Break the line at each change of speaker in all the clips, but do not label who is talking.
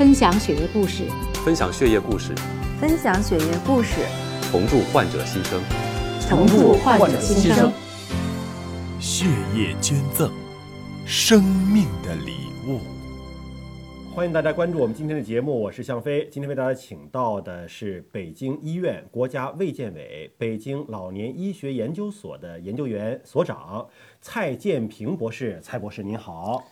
分享血液故事，
分享血液故事，
分享血液故事，
重铸患者新生，
重铸患者新生。
血液捐赠，生命的礼物。
欢迎大家关注我们今天的节目，我是向飞。今天为大家请到的是北京医院国家卫健委北京老年医学研究所的研究员所长蔡建平博士。蔡博士您好。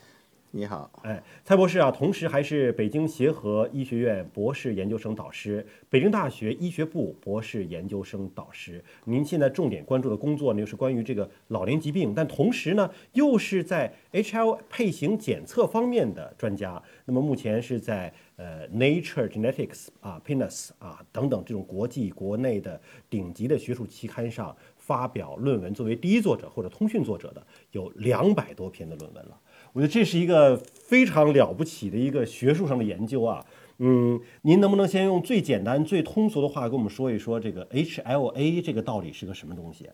你好，
哎，蔡博士啊，同时还是北京协和医学院博士研究生导师，北京大学医学部博士研究生导师。您现在重点关注的工作呢，又是关于这个老年疾病，但同时呢，又是在 HL 配型检测方面的专家。那么目前是在呃 Nature Genetics 啊、PNAS 啊等等这种国际国内的顶级的学术期刊上发表论文，作为第一作者或者通讯作者的有两百多篇的论文了。我觉得这是一个非常了不起的一个学术上的研究啊，嗯，您能不能先用最简单、最通俗的话跟我们说一说这个 HLA 这个到底是个什么东西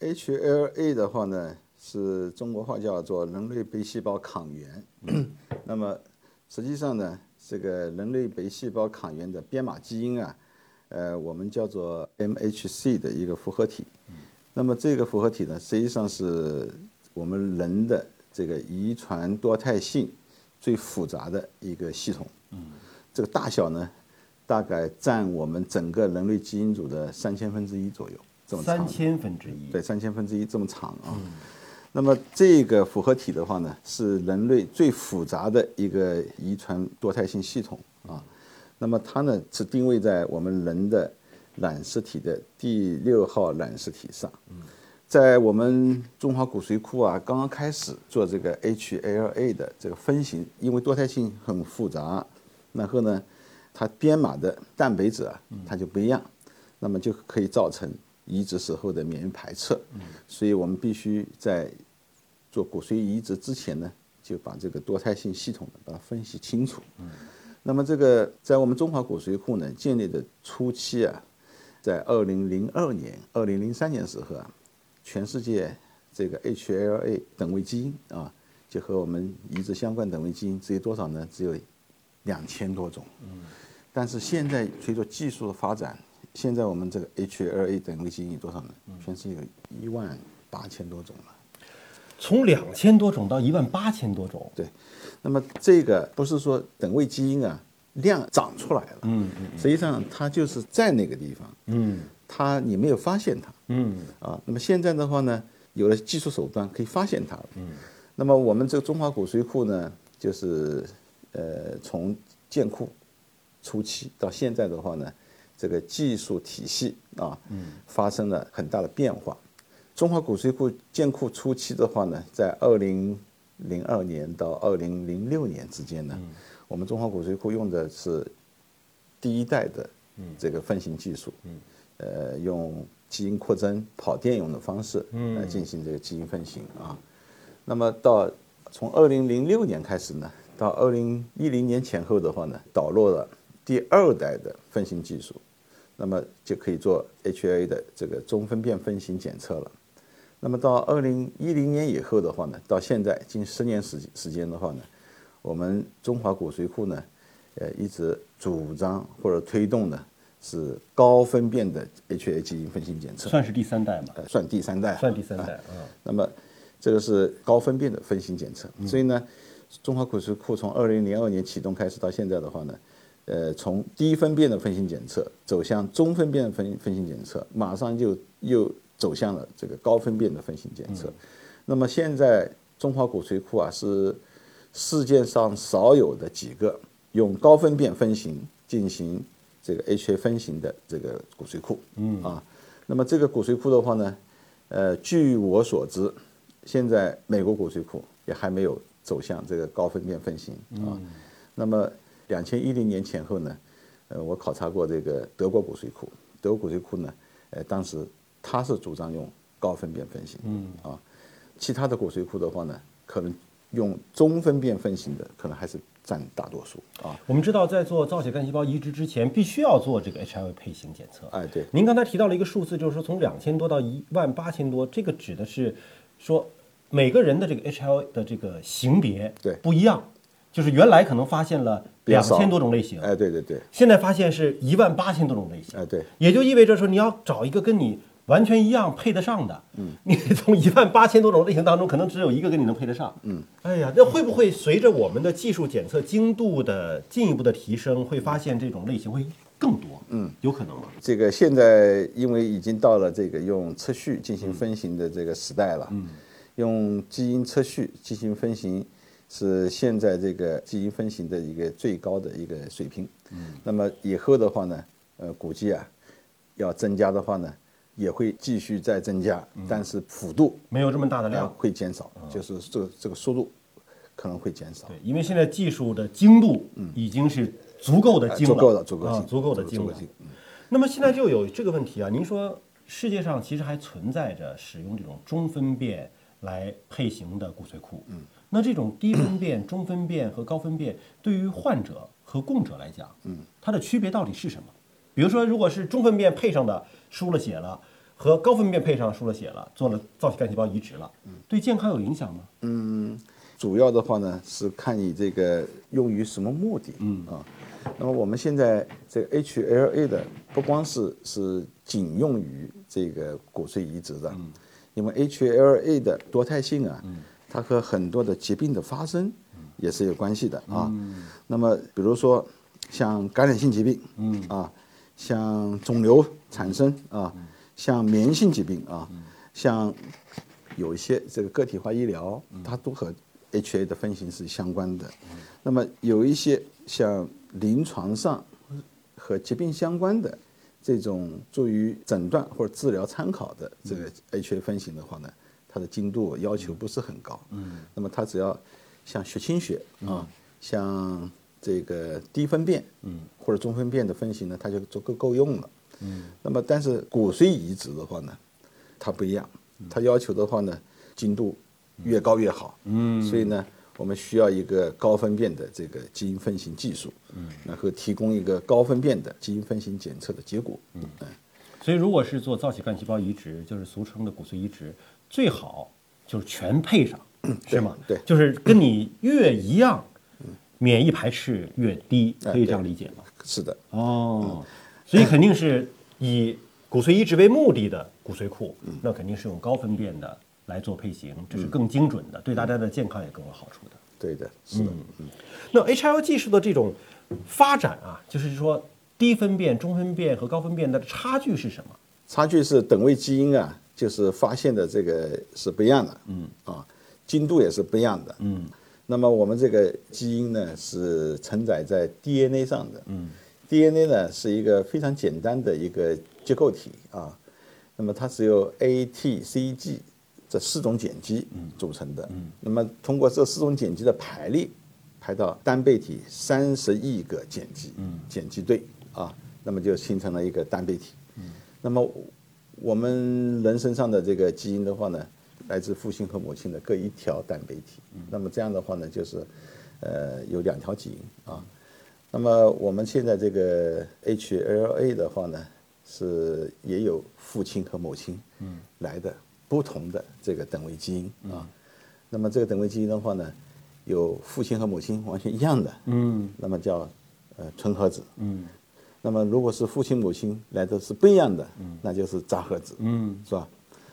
？HLA 的话呢，是中国话叫做人类白细胞抗原。那么实际上呢，这个人类白细胞抗原的编码基因啊，呃，我们叫做 MHC 的一个复合体。那么这个复合体呢，实际上是我们人的。这个遗传多态性最复杂的一个系统，嗯，这个大小呢，大概占我们整个人类基因组的三千分之一左右，这么
长。三千分之一。
对，三千分之一这么长啊。那么这个复合体的话呢，是人类最复杂的一个遗传多态性系统啊。那么它呢是定位在我们人的染色体的第六号染色体上。在我们中华骨髓库啊，刚刚开始做这个 HLA 的这个分型，因为多态性很复杂，然后呢，它编码的蛋白质啊，它就不一样，那么就可以造成移植时候的免疫排斥。所以我们必须在做骨髓移植之前呢，就把这个多态性系统把它分析清楚。那么这个在我们中华骨髓库呢建立的初期啊，在二零零二年、二零零三年时候啊。全世界这个 HLA 等位基因啊，就和我们移植相关等位基因只有多少呢？只有两千多种。但是现在随着技术的发展，现在我们这个 HLA 等位基因有多少呢？全世界有一万八千多种了。
从两千多种到一万八千多种。
对。那么这个不是说等位基因啊量长出来了。嗯嗯。实际上它就是在那个地方。嗯。它你没有发现它，嗯啊，那么现在的话呢，有了技术手段可以发现它了，嗯，那么我们这个中华骨髓库呢，就是呃从建库初期到现在的话呢，这个技术体系啊，嗯，发生了很大的变化。中华骨髓库建库初期的话呢，在二零零二年到二零零六年之间呢，我们中华骨髓库用的是第一代的这个分型技术，嗯。呃，用基因扩增跑电泳的方式来进行这个基因分型啊。那么到从二零零六年开始呢，到二零一零年前后的话呢，导入了第二代的分型技术，那么就可以做 HLA 的这个中分辨分型检测了。那么到二零一零年以后的话呢，到现在近十年时时间的话呢，我们中华骨髓库呢，呃，一直主张或者推动呢。是高分辨的 HLA 基因分型检测，
算是第三代嘛？
算第三代，
算第三代。嗯，
那么这个是高分辨的分型检测。所以呢，中华骨髓库从二零零二年启动开始到现在的话呢，呃，从低分辨的分型检测走向中分辨分分型检测，马上就又走向了这个高分辨的分型检测。那么现在中华骨髓库啊是世界上少有的几个用高分辨分型进行。这个 HA 分型的这个骨髓库，嗯啊，那么这个骨髓库的话呢，呃，据我所知，现在美国骨髓库也还没有走向这个高分辨分型啊。那么两千一零年前后呢，呃，我考察过这个德国骨髓库，德国骨髓库呢，呃，当时他是主张用高分辨分型，嗯啊，其他的骨髓库的话呢，可能用中分辨分型的，可能还是。占大多数啊！
我们知道，在做造血干细胞移植之前，必须要做这个 HLA 配型检测。
哎，对。
您刚才提到了一个数字，就是说从两千多到一万八千多，这个指的是说每个人的这个 HLA 的这个型别
对
不一样，就是原来可能发现了两千多种类型，
哎，对对对，
现在发现是一万八千多种类型，
哎对，
也就意味着说你要找一个跟你完全一样配得上的，嗯，你从一万八千多种类型当中，可能只有一个跟你能配得上，嗯，哎呀，那会不会随着我们的技术检测精度的进一步的提升，会发现这种类型会更多？嗯，有可能吗？
这个现在因为已经到了这个用测序进行分型的这个时代了，嗯，用基因测序进行分型是现在这个基因分型的一个最高的一个水平，嗯，那么以后的话呢，呃，估计啊，要增加的话呢，也会继续再增加，但是幅度
没有这么大的
呃
量，
会减少，就是这个这个速度可能会减少。
对，，因为现在技术的精度已经是足够的精了，
足够的足够
啊，足够的精了。那么现在就有这个问题啊，您说世界上其实还存在着使用这种中分辨来配型的骨髓库，嗯，那这种低分辨、中分辨和高分辨对于患者和供者来讲，嗯，它的区别到底是什么？比如说，如果是中分辨配上的输了血了，和高分辨配上输了血了，做了造血干细胞移植了，对健康有影响吗？
嗯主要的话呢是看你这个用于什么目的，嗯。啊，那么我们现在这个 HLA 的不光是是仅用于这个骨髓移植的，嗯。因为 HLA 的多态性啊，它和很多的疾病的发生也是有关系的啊。那么比如说像感染性疾病，嗯。啊，像肿瘤产生啊，像免疫性疾病啊，像有一些这个个体化医疗，它都和 HA 的分型是相关的。那么有一些像临床上和疾病相关的这种作于诊断或者治疗参考的这个 HA 分型的话呢，它的精度要求不是很高。嗯，那么它只要像血清学啊，像这个低分辨，嗯，或者中分辨的分型呢，它就足够够用了。嗯，那么但是骨髓移植的话呢，它不一样，它要求的话呢，精度越高越好。嗯，所以呢，我们需要一个高分辨的这个基因分型技术，嗯，然后提供一个高分辨的基因分型检测的结果。嗯，
所以，如果是做造血干细胞移植，就是俗称的骨髓移植，最好就是全配上，是吗？
对
就是跟你越一样，免疫排斥越低，
哎
可以这样理解吗？
是的，
哦，所以肯定是以骨髓移植为目的的骨髓库，那肯定是用高分辨的来做配型，这是更精准的，对大家的健康也更有好处的。
对的，是的。
那 HL 技术的这种发展啊，就是说低分辨、中分辨和高分辨的差距是什么？
差距是等位基因啊，就是发现的这个是不一样的，嗯。啊，精度也是不一样的，嗯。那么我们这个基因呢是承载在 DNA 上的，嗯，DNA 呢是一个非常简单的一个结构体。啊，那么它只有 A、T、C、G 这四种碱基组成的，嗯，那么通过这四种碱基的排列，排到单倍体三十亿个碱基，嗯，碱基对。啊，那么就形成了一个单倍体，嗯。那么我们人身上的这个基因的话呢，来自父亲和母亲的各一条单倍体。那么这样的话呢，就是呃有两条基因啊。那么我们现在这个 HLA 的话呢，是也有父亲和母亲来的不同的这个等位基因啊。那么这个等位基因的话呢，有父亲和母亲完全一样的，嗯，那么叫呃纯合子，嗯。那么如果是父亲母亲来的是不一样的，那就是杂合子，嗯，是吧？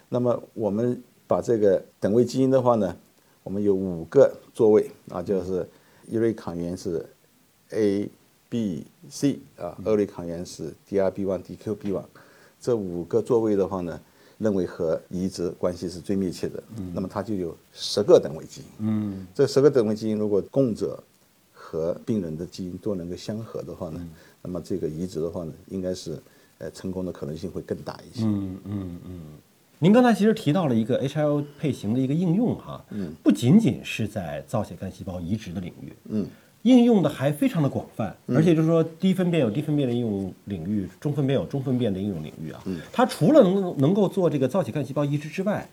那么我们把这个等位基因的话呢，我们有五个座位啊，就是一类抗原是 A、B、C 啊，二类抗原是 DRB1、DQB1，这五个座位的话呢，认为和移植关系是最密切的。那么它就有十个等位基因。嗯，这十个等位基因如果供者和病人的基因都能够相合的话呢，那么这个移植的话呢，应该是呃成功的可能性会更大一些。
嗯嗯嗯。您刚才其实提到了一个 HL 配型的一个应用哈，嗯，不仅仅是在造血干细胞移植的领域，
嗯，
应用的还非常的广泛，而且就是说低分辨有低分辨的应用领域，中分辨有中分辨的应用领域啊，嗯，它除了能能够做这个造血干细胞移植之外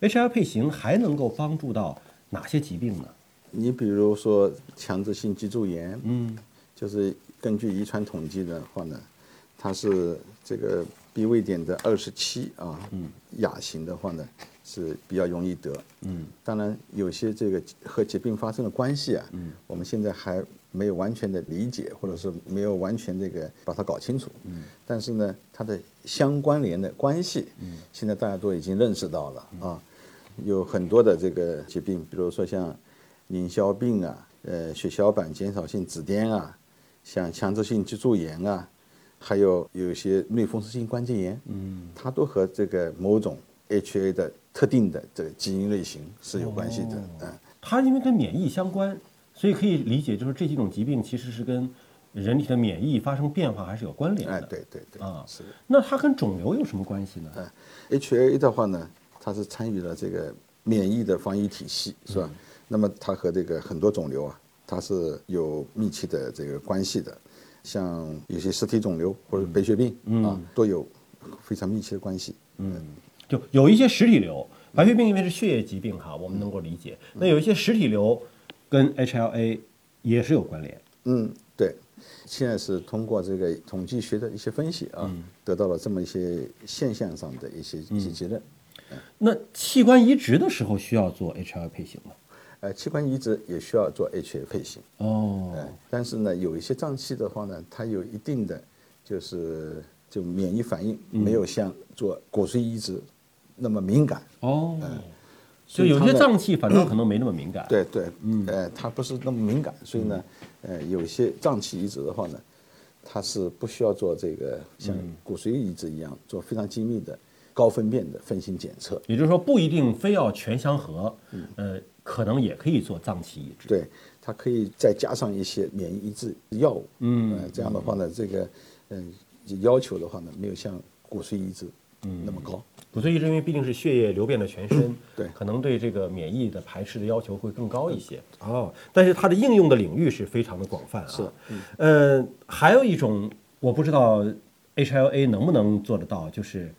，HL 配型还能够帮助到哪些疾病呢？
你比如说强制性脊柱炎，嗯，就是根据遗传统计的话呢，它是这个 B 位点的二十七啊，嗯，亚型的话呢是比较容易得，嗯，当然有些这个和疾病发生的关系啊，嗯，我们现在还没有完全的理解，或者是没有完全这个把它搞清楚。嗯，但是呢，它的相关联的关系，嗯，现在大家都已经认识到了啊，有很多的这个疾病，比如说像淋消病啊，呃，血小板减少性紫癜啊，像强直性脊柱炎啊，还有有一些类风湿性关节炎，嗯，它都和这个某种 HA 的特定的这个基因类型是有关系的，嗯。
它因为跟免疫相关，所以可以理解，就是这几种疾病其实是跟人体的免疫发生变化还是有关联的。
哎，对对对，
啊，
是的。
那它跟肿瘤有什么关系呢？
哎，HA 的话呢，它是参与了这个免疫的防御体系，是吧？那么它和这个很多肿瘤啊，它是有密切的这个关系的，像有些实体肿瘤或者白血病啊，都有非常密切的关系。
嗯，就有一些实体瘤。白血病因为是血液疾病哈，我们能够理解。那有一些实体瘤跟 HLA 也是有关联。
嗯，对。现在是通过这个统计学的一些分析啊，得到了这么一些现象上的一些一些结论。
那器官移植的时候需要做 HLA 配型吗？
呃，器官移植也需要做 HLA 配型。
哦。
但是呢，有一些脏器的话呢，它有一定的就是就免疫反应，没有像做骨髓移植。那么敏感
哦，就有些脏器反正可能没那么敏感。
对对，嗯，呃，它不是那么敏感，所以呢，呃，有些脏器移植的话呢，它是不需要做这个像骨髓移植一样做非常精密的高分辨的分型检测。
也就是说，不一定非要全相合，呃，可能也可以做脏器移植。
对，它可以再加上一些免疫抑制药物。嗯，这样的话呢，这个嗯要求的话呢，没有像骨髓移植嗯那么高。
骨髓移植因为毕竟是血液流遍了全身，
对，
可能对这个免疫的排斥的要求会更高一些。哦，但是它的应用的领域是非常的广泛啊。
是，
呃，还有一种我不知道 HLA 能不能做得到，就是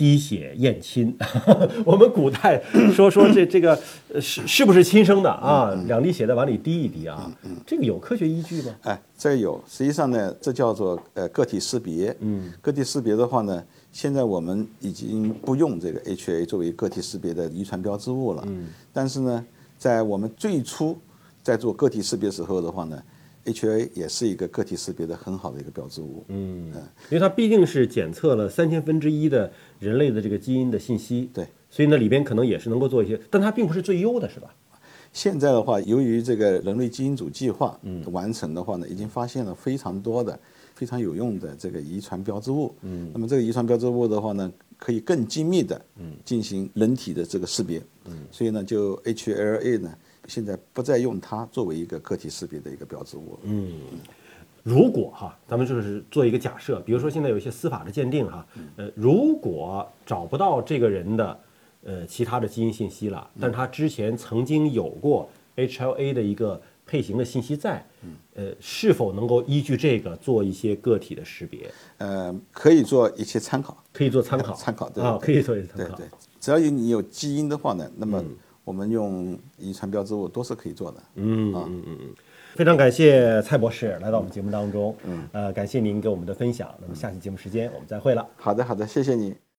滴血验亲。我们古代说说这这个是是不是亲生的啊？两滴血在往里滴一滴啊，这个有科学依据吗？
哎，这有，实际上呢，这叫做呃个体识别。嗯，个体识别的话呢。现在我们已经不用这个 HA 作为个体识别的遗传标志物了。嗯。但是呢，在我们最初在做个体识别时候的话呢，HA 也是一个个体识别的很好的一个标志物。
嗯。因为它毕竟是检测了三千分之一的人类的这个基因的信息。
对。
所以呢，里边可能也是能够做一些，但它并不是最优的，是吧？
现在的话，由于这个人类基因组计划完成的话呢，已经发现了非常多的。非常有用的这个遗传标志物，嗯，那么这个遗传标志物的话呢，可以更精密的，嗯，进行人体的这个识别，嗯，所以呢，就 HLA 呢，现在不再用它作为一个个体识别的一个标志物，
嗯，如果哈，咱们就是做一个假设，比如说现在有一些司法的鉴定哈，呃，如果找不到这个人的呃其他的基因信息了，但他之前曾经有过 HLA 的一个。配型的信息在，呃，是否能够依据这个做一些个体的识别？
呃，可以做一些参考，
可以做参考，
参考
啊，可以做一些参
考。对对，只要有你有基因的话呢，那么我们用遗传标志物都是可以做的。
嗯嗯嗯嗯，非常感谢蔡博士来到我们节目当中。嗯，呃，感谢您给我们的分享。那么下期节目时间我们再会了。
好的好的，谢谢你。